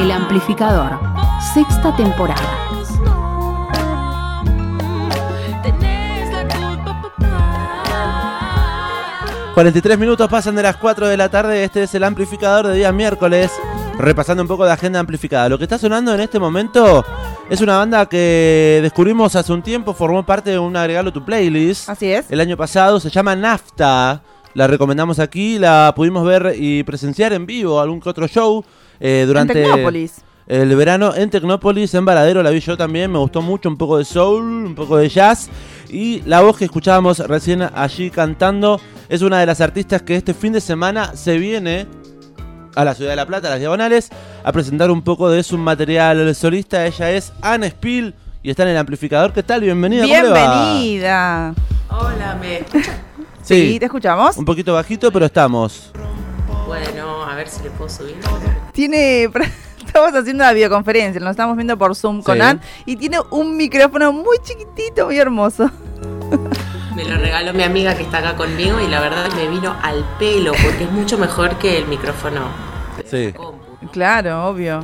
El Amplificador, sexta temporada. ...43 minutos pasan de las 4 de la tarde... ...este es el amplificador de día miércoles... ...repasando un poco de agenda amplificada... ...lo que está sonando en este momento... ...es una banda que descubrimos hace un tiempo... ...formó parte de un agregado tu playlist... Así es. El año pasado se llama Nafta... La recomendamos aquí... ...la pudimos ver y presenciar en vivo... ...algún que otro show... eh, durante... En Tecnópolis. El verano en Tecnópolis, en Varadero, la vi yo también, me gustó mucho, un poco de soul, un poco de jazz. Y la voz que escuchábamos recién allí cantando es una de las artistas que este fin de semana se viene a la ciudad de La Plata, a las Diagonales, a presentar un poco de su material solista. Ella es Anne Spill y está en el amplificador. ¿Qué tal? Bienvenida. Bienvenida. Hola, ¿me escuchan? Sí, te escuchamos. Un poquito bajito, pero estamos. Bueno, ver si le puedo subir. Tiene. Estamos haciendo una videoconferencia, nos estamos viendo por Zoom con Sí. Ann y tiene un micrófono muy chiquitito, muy hermoso. Me lo regaló mi amiga que está acá conmigo y la verdad me vino al pelo porque es mucho mejor que el micrófono. de Sí. Claro, obvio.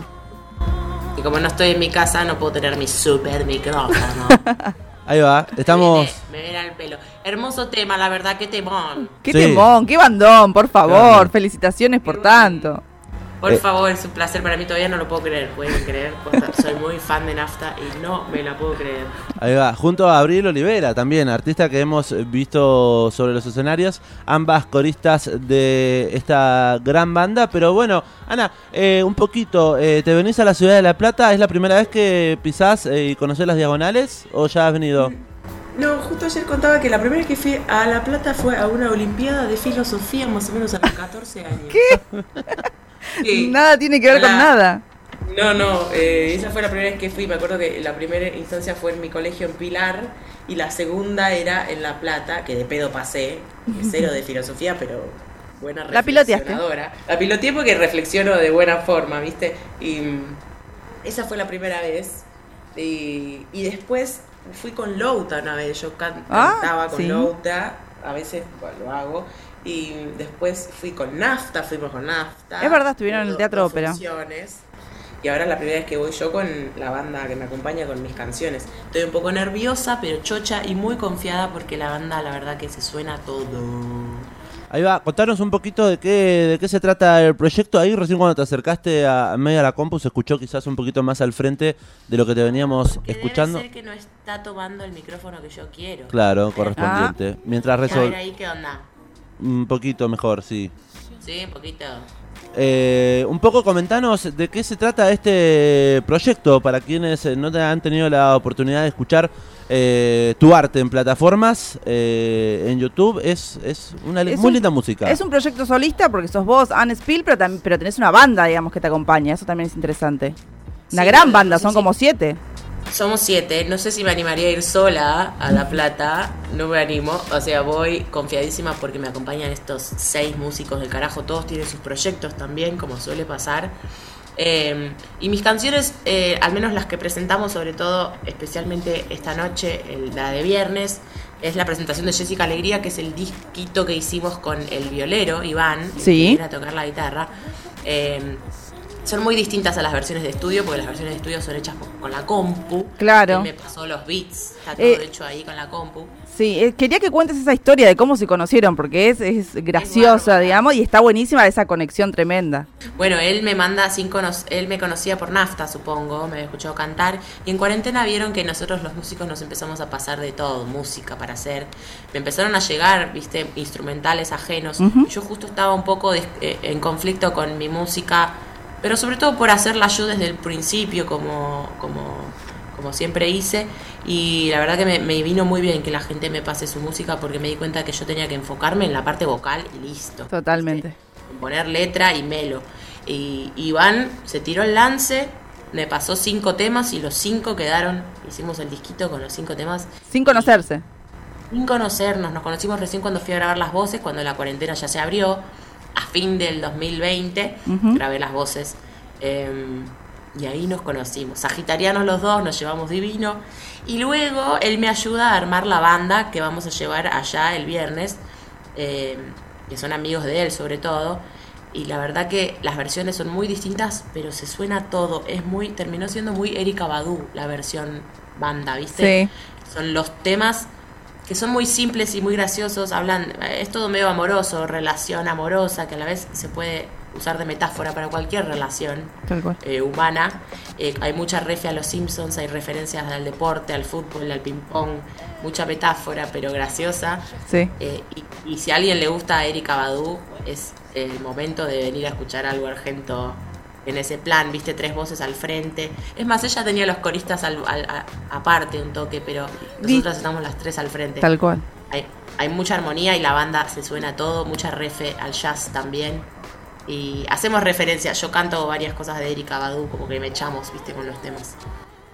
Y como no estoy en mi casa, no puedo tener mi super micrófono. Ahí va, estamos. Me viene, al pelo. Hermoso tema, la verdad, qué temón. Qué Sí. temón, qué bandón, por favor. Claro. Felicitaciones por tanto. Por Eh. favor, es un placer para mí, todavía no lo puedo creer. Pueden creer, Posta, soy muy fan de Nafta y no me la puedo creer. Ahí va, junto a Abril Olivera también, artista que hemos visto sobre los escenarios, ambas coristas de esta gran banda. Pero bueno, Ana, eh, un poquito, eh, ¿te venís a la ciudad de La Plata? ¿Es la primera vez que pisás y conocés las diagonales o ya has venido? No, justo ayer contaba que la primera vez que fui a La Plata fue a una olimpiada de filosofía más o menos a los 14 años. ¿Qué? Nada tiene que ver con nada. No, no, eh, esa fue la primera vez que fui. Me acuerdo que la primera instancia fue en mi colegio en Pilar y la segunda era en La Plata, que de pedo pasé, cero de filosofía, pero buena La reflexionadora. La piloteé porque reflexiono de buena forma, ¿viste? Y mm, esa fue la primera vez. Y, y después fui con Louta una vez. Yo Ah, cantaba con sí. Louta, a veces bueno, lo hago. Y después fui con Nafta, fuimos con Nafta. Es verdad, estuvieron en el Teatro dos Ópera. funciones. Y ahora es la primera vez que voy yo con la banda que me acompaña con mis canciones. Estoy un poco nerviosa, pero chocha y muy confiada porque la banda, la verdad, que se suena todo. Ahí va, contanos un poquito de qué, de qué se trata el proyecto. Ahí recién cuando te acercaste a a medio a la compu se escuchó quizás un poquito más al frente de lo que te veníamos Que escuchando. Debe ser que no está tomando el micrófono que yo quiero. Claro, correspondiente. Mientras A ver resol... ahí qué onda. Un poquito mejor, sí. Sí, un poquito. Eh, un poco comentanos de qué se trata este proyecto para quienes eh, no te han tenido la oportunidad de escuchar eh, tu arte en plataformas, eh, en YouTube. Es, es una Es muy un- linda música. Es un proyecto solista porque sos vos, Anne Spill, pero, tam- pero tenés una banda, digamos, que te acompaña. Eso también es interesante. Una Sí, gran banda, son como siete. Somos siete, no sé si me animaría a ir sola a La Plata, no me animo, o sea, voy confiadísima porque me acompañan estos seis músicos del carajo, todos tienen sus proyectos también, como suele pasar. Eh, y mis canciones, eh, al menos las que presentamos, sobre todo, especialmente esta noche, la de viernes, es la presentación de Jessica Alegría, que es el disquito que hicimos con el violero, Iván, Sí. que viene a tocar la guitarra. Eh, son muy distintas a las versiones de estudio, porque las versiones de estudio son hechas con- la compu. Claro. Me pasó los beats, está todo Eh, hecho ahí con la compu. Sí, eh, quería que cuentes esa historia de cómo se conocieron, porque es, es graciosa, digamos, y está buenísima esa conexión tremenda. Bueno, él me manda sin él me conocía por Nafta, supongo, me había escuchado cantar, y en cuarentena vieron que nosotros los músicos nos empezamos a pasar de todo, música para hacer. Me empezaron a llegar, viste, instrumentales ajenos. Yo justo estaba un poco eh, en conflicto con mi música, pero sobre todo por hacerla yo desde el principio, como, como, como siempre hice. Y la verdad que me, me vino muy bien que la gente me pase su música porque me di cuenta que yo tenía que enfocarme en la parte vocal y listo. Totalmente. en poner letra y melo. Y Iván se tiró el lance, me pasó cinco temas y los cinco quedaron, hicimos el disquito con los cinco temas, Sin conocerse. sin conocernos, nos conocimos recién cuando fui a grabar las voces, cuando la cuarentena ya se abrió, a fin del 2020, Ujú. grabé las voces. eh, y ahí nos conocimos. Sagitarianos los dos, nos llevamos divino. Y luego él me ayuda a armar la banda que vamos a llevar allá el viernes, eh, que son amigos de él sobre todo. y la verdad que las versiones son muy distintas, pero se suena todo. Es muy, terminó siendo muy Erika Badu la versión banda, ¿viste? Sí. Son los temas que son muy simples y muy graciosos. Hablan, es todo medio amoroso, relación amorosa, que a la vez se puede usar de metáfora para cualquier relación eh, humana. Eh, hay mucha refe a los Simpsons, hay referencias al deporte, al fútbol, al ping-pong, mucha metáfora, pero graciosa. Sí. Eh, y, y si a alguien le gusta a Erika Badu, es el momento de venir a escuchar algo argento en ese plan, viste, tres voces al frente. Es más, ella tenía los coristas al- al- a- aparte un toque, pero nosotras estamos las tres al frente. Tal cual. Hay, hay mucha armonía y la banda se suena todo, mucha refe al jazz también. Y hacemos referencia, yo canto varias cosas de Erika Badu, como que me echamos, viste, con los temas.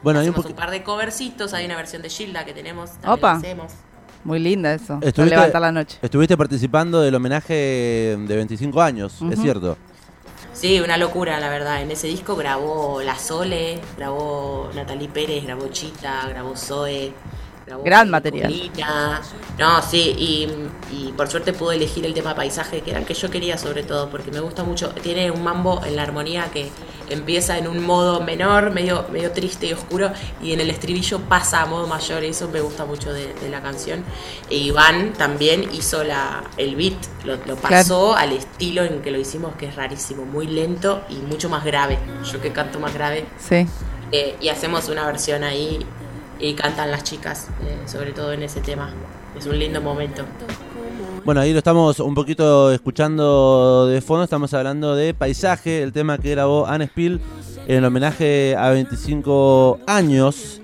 Bueno, hay un par de covercitos, hay una versión de Gilda que tenemos, también Opa. hacemos. Muy linda eso. Para Estuviste- levantar la noche. Estuviste participando del homenaje de 25 años, es cierto. Sí, una locura, la verdad. En ese disco grabó La Sole, grabó Natalie Pérez, grabó Chita, grabó Zoe. Grabó Gran material. No, sí, y, y por suerte pude elegir el tema paisaje, que era el que yo quería sobre todo, porque me gusta mucho. Tiene un mambo en la armonía que empieza en un modo menor, medio, medio triste y oscuro, y en el estribillo pasa a modo mayor, y eso me gusta mucho de, de la canción. E Iván también hizo la, el beat, lo, lo pasó al estilo en que lo hicimos, que es rarísimo, muy lento y mucho más grave. Yo que canto más grave, Sí. eh, y hacemos una versión ahí y cantan las chicas, eh, sobre todo en ese tema. Es un lindo momento. Bueno, ahí lo estamos un poquito escuchando de fondo. Estamos hablando de Paisaje, el tema que grabó Anne Spill en el homenaje a 25 años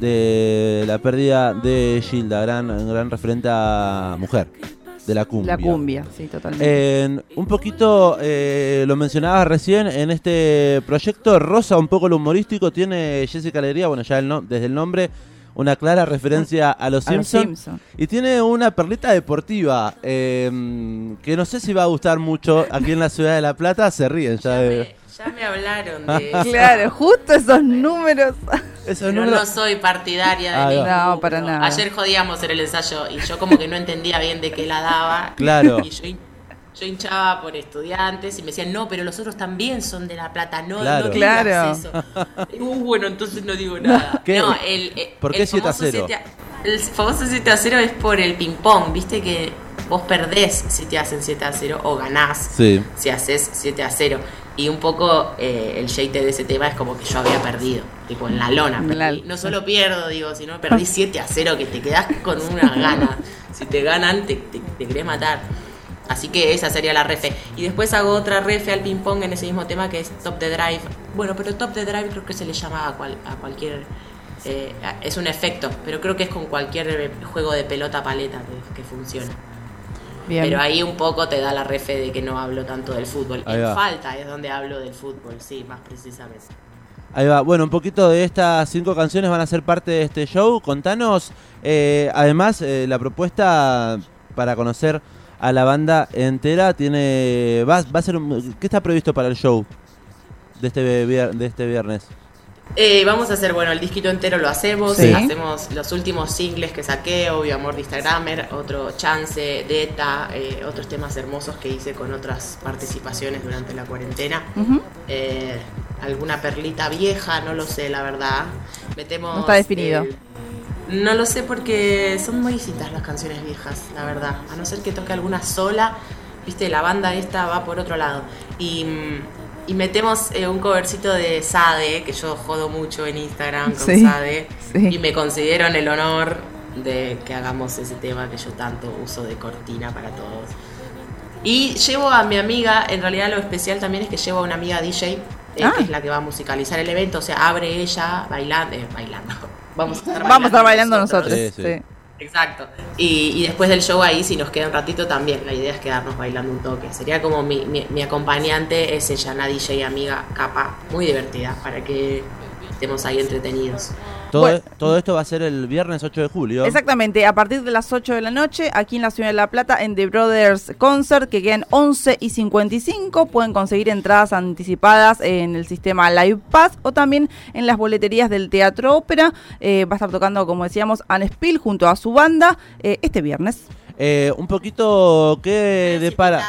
de la pérdida de Gilda, gran, gran referente a mujer de la cumbia. La cumbia, sí, totalmente. En- un poquito, eh, lo mencionabas recién, en este proyecto rosa un poco lo humorístico, tiene Jessica Alegría, bueno, ya el no- desde el nombre, una clara referencia a los Simpsons. Simpson. Y tiene una perlita deportiva eh, que no sé si va a gustar mucho aquí en la ciudad de La Plata. Se ríen ya Ya de me, ya me hablaron de eso. Claro, justo esos números. esos Pero números. no soy partidaria de Ah, no. para nada. Ayer jodíamos en el ensayo y yo como que no entendía bien de qué la daba. Claro. Y yo, yo hinchaba por estudiantes y me decían, no, pero los otros también son de La Plata. No, Claro. no Claro. eso. Uh, bueno, entonces no digo nada. ¿Qué? No, el, eh, ¿Por qué el 7 a famoso 0? 7 a- El famoso 7 a 0 es por el ping-pong. Viste que vos perdés si te hacen 7 a 0 o ganás Sí. si haces 7 a 0. Y un poco eh, el shade de ese tema es como que yo había perdido, tipo en la lona. Perdí. No solo pierdo, digo, sino perdí 7 a 0, que te quedás con una gana. Si te ganan, te, te, te querés matar. Así que esa sería la refe. Y después hago otra refe al ping-pong en ese mismo tema que es Top the Drive. Bueno, pero Top the Drive creo que se le llama a, cual- a cualquier. eh, es un efecto, pero creo que es con cualquier eh, juego de pelota paleta que, que funciona. Bien. Pero ahí un poco te da la refe de que no hablo tanto del fútbol. Ahí en va. falta es donde hablo del fútbol, sí, más precisamente. Ahí va. Bueno, un poquito de estas cinco canciones van a ser parte de este show. Contanos, eh, además, eh, la propuesta para conocer a la banda entera tiene. Va, va a ser. un- ¿Qué está previsto para el show de este, vier- de este viernes? Eh, vamos a hacer, bueno, el disquito entero lo hacemos. Sí. Hacemos los últimos singles que saqué, obvio, Amor de Instagramer, otro Chance, Deta, eh, otros temas hermosos que hice con otras participaciones durante la cuarentena. Eh, alguna perlita vieja, no lo sé, la verdad. Metemos. No está definido. el- no lo sé porque son muy distintas las canciones viejas, la verdad. A no ser que toque alguna sola, viste, la banda esta va por otro lado. Y, mm, y metemos eh, un covercito de Sade, que yo jodo mucho en Instagram con Sí, Sade. sí. Y me considero en el honor de que hagamos ese tema que yo tanto uso de cortina para todos. Y llevo a mi amiga, en realidad lo especial también es que llevo a una amiga DJ, eh, Ah. que es la que va a musicalizar el evento, o sea, abre ella bailando, eh, bailando. Vamos a estar bailando, Vamos a estar bailando nosotros. Sí, sí. sí. Exacto. Y, y después del show ahí, si nos queda un ratito también, la idea es quedarnos bailando un toque. Sería como mi, mi, mi acompañante, es ella, una DJ amiga, capa, muy divertida, para que estemos ahí entretenidos. Todo, Bueno. todo esto va a ser el viernes 8 de julio. Exactamente, a partir de las 8 de la noche, aquí en la Ciudad de La Plata, en The Brothers Concert, que quedan 11 y 55, pueden conseguir entradas anticipadas en el sistema Live Pass o también en las boleterías del Teatro Ópera. Eh, va a estar tocando, como decíamos, Anne Spill junto a su banda eh, este viernes. Eh, un poquito, ¿qué Ustedes depara?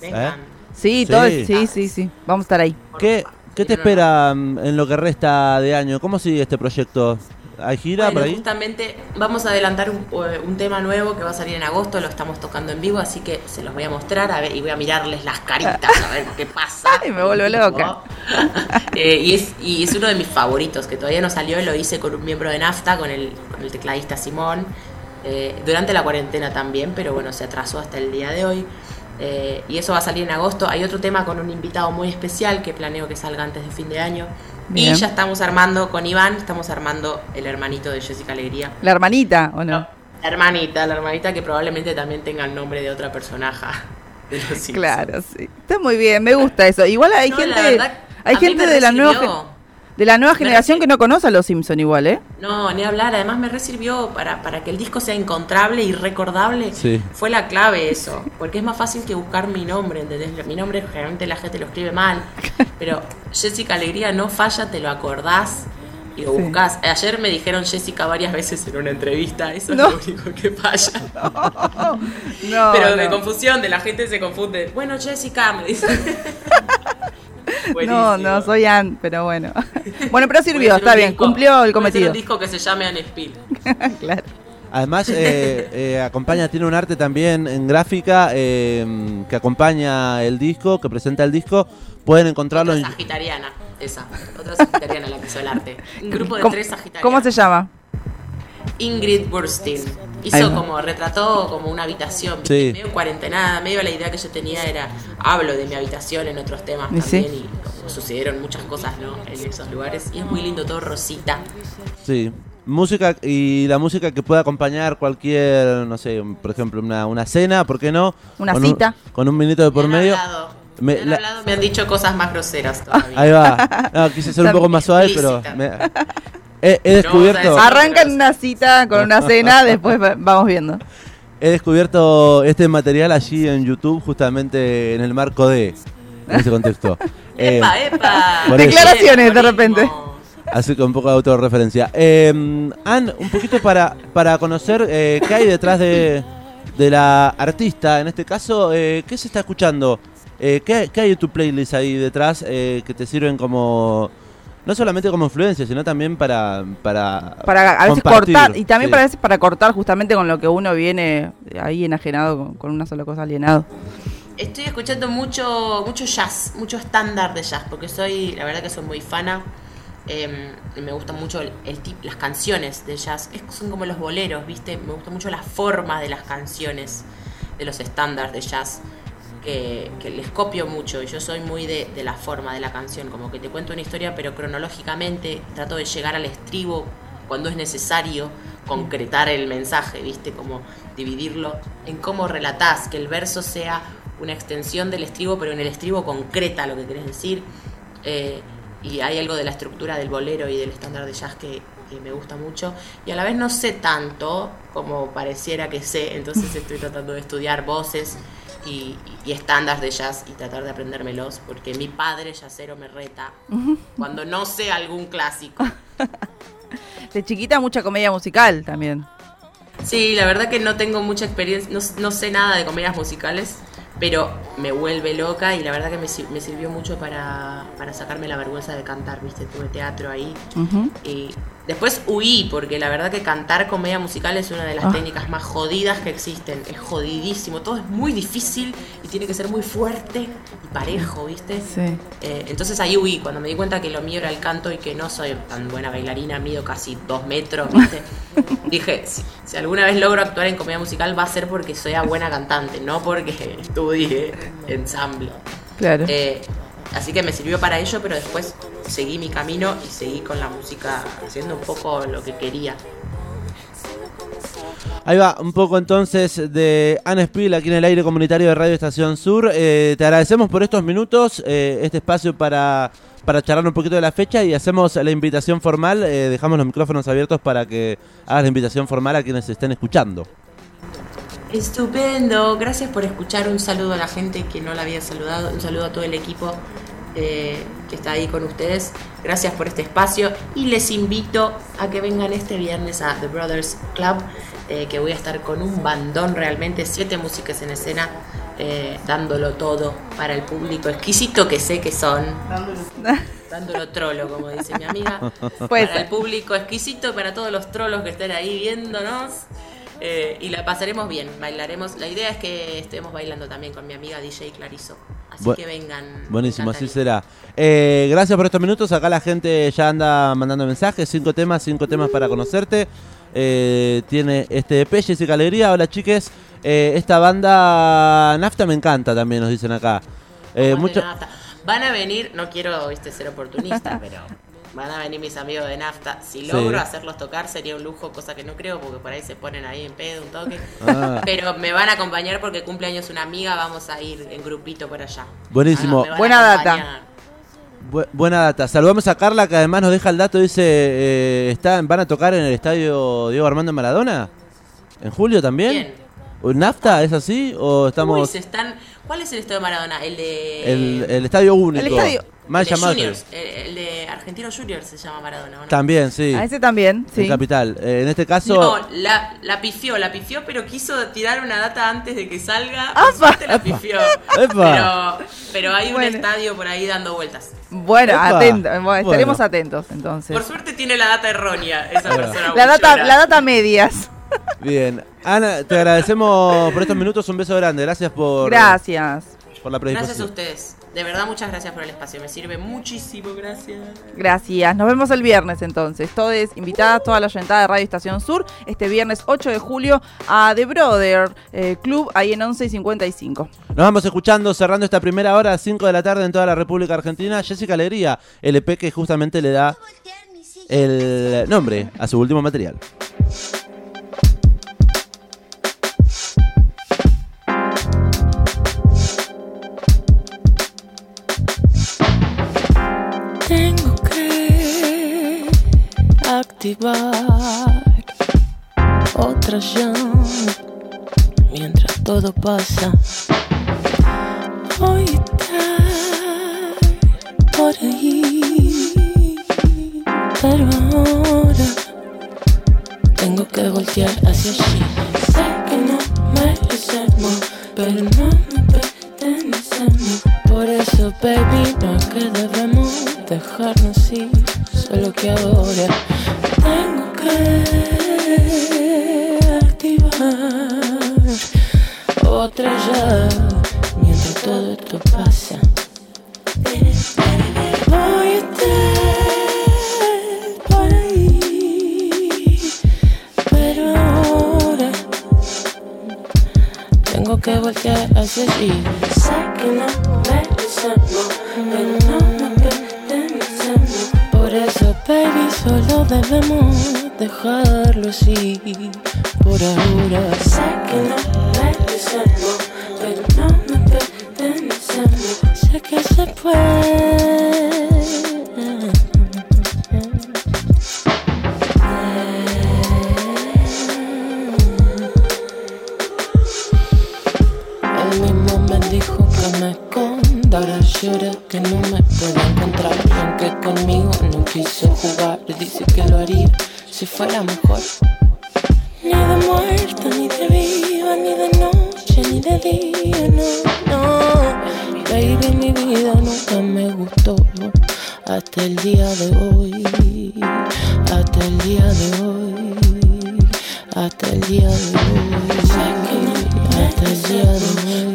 eh, Sí. todo, sí, sí, sí. Vamos a estar ahí. ¿Qué, qué te espera mm, en lo que resta de año? ¿Cómo sigue este proyecto? ¿Hay gira Bueno, por ahí? justamente vamos a adelantar un, eh, un tema nuevo que va a salir en agosto, lo estamos tocando en vivo, así que se los voy a mostrar a ver, y voy a mirarles las caritas a ver qué pasa. Ay, me vuelvo loca. Eh, y, es, y es uno de mis favoritos, que todavía no salió, lo hice con un miembro de NAFTA, con el, con el tecladista Simón, eh, durante la cuarentena también, pero bueno, se atrasó hasta el día de hoy. Eh, y eso va a salir en agosto. Hay otro tema con un invitado muy especial que planeo que salga antes de fin de año. Bien. Y ya estamos armando con Iván, estamos armando el hermanito de Jessica Alegría. La hermanita, ¿o no? La hermanita, la hermanita que probablemente también tenga el nombre de otra personaje. De los. Claro, sí. Está muy bien, me gusta eso. Igual hay No, gente, verdad, hay gente de la nueva de la nueva generación que no conoce a los Simpson igual, ¿eh? No, ni hablar. Además me resirvió para, para que el disco sea encontrable y recordable. Sí. Fue la clave eso. Porque es más fácil que buscar mi nombre, ¿entendés? Mi nombre generalmente la gente lo escribe mal. Pero Jessica Alegría no falla, te lo acordás y lo Sí. buscás. Ayer me dijeron Jessica varias veces en una entrevista. Eso No. es lo único que falla. No, Pero de no. confusión, de la gente se confunde. Bueno, Jessica, me dice. No, Buenísimo. no, soy Ann, pero bueno. Bueno, pero sirvió, está bien, disco- cumplió el cometido. un disco que se llame Anne Spill. claro. Además, eh, eh, acompaña, tiene un arte también en gráfica eh, que acompaña el disco, que presenta el disco. Pueden encontrarlo Otra en, sagitariana, esa. Otra sagitariana la que hizo el arte. Un grupo de ¿Cómo, tres sagitarianas. cómo se llama? Ingrid Burstein. Hizo como, retrató como una habitación. Sí. Medio cuarentenada, medio la idea que yo tenía era, hablo de mi habitación en otros temas sí. también y como sucedieron muchas cosas, ¿no? En esos lugares. Y es muy lindo, todo rosita. Sí. Música y la música que pueda acompañar cualquier, no sé, por ejemplo, una, una cena, ¿por qué no? Una Con un- cita. con un minuto de por me han medio. hablado, Me- me, han la- hablado, me han dicho cosas más groseras todavía. Ahí va. No, quise ser un poco más suave, pero me- he, he descubierto, No, o sea, Arrancan una cita con una cena, después va- vamos viendo. he descubierto este material allí en YouTube, justamente en el marco de en ese contexto. Eh, ¡Epa, epa! por eso. Declaraciones, de repente. Así que un poco de autorreferencia. Eh, Ann, un poquito para, para conocer eh, qué hay detrás de, de la artista. En este caso, eh, ¿qué se está escuchando? Eh, ¿qué, qué hay en tu playlist ahí detrás eh, que te sirven como... No solamente como influencia, sino también para... Para, Para a veces compartir? cortar, y también Sí. para veces para cortar justamente con lo que uno viene ahí enajenado con, con una sola cosa alienado. Estoy escuchando mucho, mucho jazz, mucho estándar de jazz, porque soy, la verdad que soy muy fana. eh, y me gustan mucho el, el tip- las canciones de jazz. Es- son como los boleros, ¿viste? Me gusta mucho la forma de las canciones, de los estándares de jazz, que, que les copio mucho. Yo soy muy de, de la forma de la canción, como que te cuento una historia, pero cronológicamente trato de llegar al estribo cuando es necesario concretar el mensaje, ¿viste? Como dividirlo en cómo relatás, que el verso sea una extensión del estribo, pero en el estribo concreta lo que querés decir. Eh, y hay algo de la estructura del bolero y del estándar de jazz que, que me gusta mucho. Y a la vez no sé tanto como pareciera que sé, entonces estoy tratando de estudiar voces y, y estándares de jazz y tratar de aprendérmelos, porque mi padre jazzero me reta cuando no sé algún clásico. De chiquita mucha comedia musical también. Sí, la verdad que no tengo mucha experiencia, no, no sé nada de comedias musicales, pero me vuelve loca y la verdad que me, me sirvió mucho para, para sacarme la vergüenza de cantar, viste, tuve teatro ahí. Y después huí, porque la verdad que cantar comedia musical es una de las Ah. técnicas más jodidas que existen. Es jodidísimo, todo es muy difícil y tiene que ser muy fuerte y parejo, ¿viste? Sí. Eh, entonces ahí huí, cuando me di cuenta que lo mío era el canto y que no soy tan buena bailarina, mido casi dos metros, ¿viste? Dije, si, si alguna vez logro actuar en comedia musical va a ser porque soy buena cantante, no porque estudie ensamble. Claro. Eh, así que me sirvió para ello, pero después seguí mi camino y seguí con la música haciendo un poco lo que quería. Ahí va, un poco entonces de Anne Spiel aquí en el aire comunitario de Radio Estación Sur. Eh, te agradecemos por estos minutos, eh, este espacio para, para charlar un poquito de la fecha y hacemos la invitación formal. eh, dejamos los micrófonos abiertos para que hagas la invitación formal a quienes estén escuchando. Estupendo, gracias por escuchar. Un saludo a la gente que no la había saludado, un saludo a todo el equipo eh, que está ahí con ustedes. Gracias por este espacio y les invito a que vengan este viernes a The Brothers Club, eh, que voy a estar con un bandón realmente, siete músicas en escena. eh, dándolo todo para el público exquisito que sé que son. Dándolo trolo, como dice mi amiga. Puede para el público exquisito, para todos los trolos que estén ahí viéndonos. Eh, y la pasaremos bien, bailaremos. La idea es que estemos bailando también con mi amiga DJ Clarizo. Así Bu- que vengan. Buenísimo, así será. Eh, gracias por estos minutos. Acá la gente ya anda mandando mensajes. Cinco temas, cinco temas para conocerte. Eh, tiene este EP, Jessica Alegría. Hola, chiques. Eh, esta banda Nafta me encanta también, nos dicen acá. Eh, mucho-. Van a venir, no quiero viste ser oportunista, pero van a venir mis amigos de nafta. Si Sí. logro hacerlos tocar sería un lujo, cosa que no creo, porque por ahí se ponen ahí en pedo, un toque. Ah. Pero me van a acompañar porque cumpleaños una amiga, vamos a ir en grupito por allá. Buenísimo. Ah, Buena data. Bu- buena data. Saludamos a Carla que además nos deja el dato. Dice, eh, están, ¿van a tocar en el estadio Diego Armando Maradona? ¿En julio también? ¿Quién? ¿Nafta es así? ¿O Uy, estamos...? se están... ¿Cuál es el estadio de Maradona? El de... El, el estadio único. El estadio- Mal el de llamado. Juniors, el, el de Argentino Juniors se llama Maradona, ¿o no? También, sí. A ese también, En sí. Capital. Eh, en este caso... No, la, la pifió, la pifió, pero quiso tirar una data antes de que salga. ¡Apa! La. Pero, pero hay un estadio por ahí dando vueltas. Bueno, atento, bueno, estaremos Bueno. atentos entonces. Por suerte tiene la data errónea esa persona. La data, la data medias. Bien. Ana, te agradecemos por estos minutos. Un beso grande. Gracias por, Gracias. por la Gracias a predisposición. ustedes. De verdad, muchas gracias por el espacio. Me sirve muchísimo. Gracias. Gracias. Nos vemos el viernes entonces. Todos invitadas, toda la oyentada de Radio Estación Sur, este viernes 8 de julio a The Brother eh, Club, ahí en 11 y 55. Nos vamos escuchando, cerrando esta primera hora, 5 de la tarde en toda la República Argentina. Jessica Alegría, el EP que justamente le da el nombre a su último material. Activar otra llama mientras todo pasa. Hoy está por ahí, pero ahora tengo que voltear hacia allí. Sé que no merecemos, pero no me pertenecemos. Por eso, baby, no que debemos dejarnos ir. Solo que ahora tengo que activar otra llave mientras todo esto pasa. Voy a estar por ahí, pero ahora tengo que voltear hacia allí. Sé que no debemos dejarlo así. Por ahora, sé que no merecemos, pero no nos pertenecemos. Sé que se puede. Él mismo me dijo que me esconda, ahora llora que no me puedo encontrar. Aunque conmigo no quiso jugar, dice que lo haría si fuera mejor. Ni de muerto, ni de viva, ni de noche, ni de día, no, no. Baby, mi vida nunca me gustó. Hasta el día de hoy, hasta el día de hoy, hasta el día de hoy, hasta el día de hoy,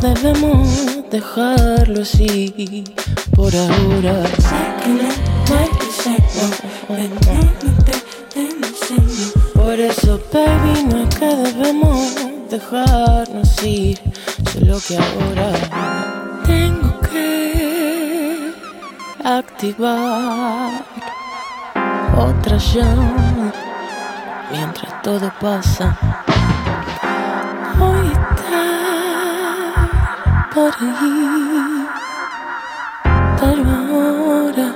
debemos dejarlo así. Por ahora. Por eso, baby, no es que debemos dejarnos ir. Solo que ahora tengo que activar otra llama mientras todo pasa. Hoy está por ahí, pero ahora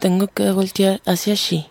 tengo que voltear hacia allí.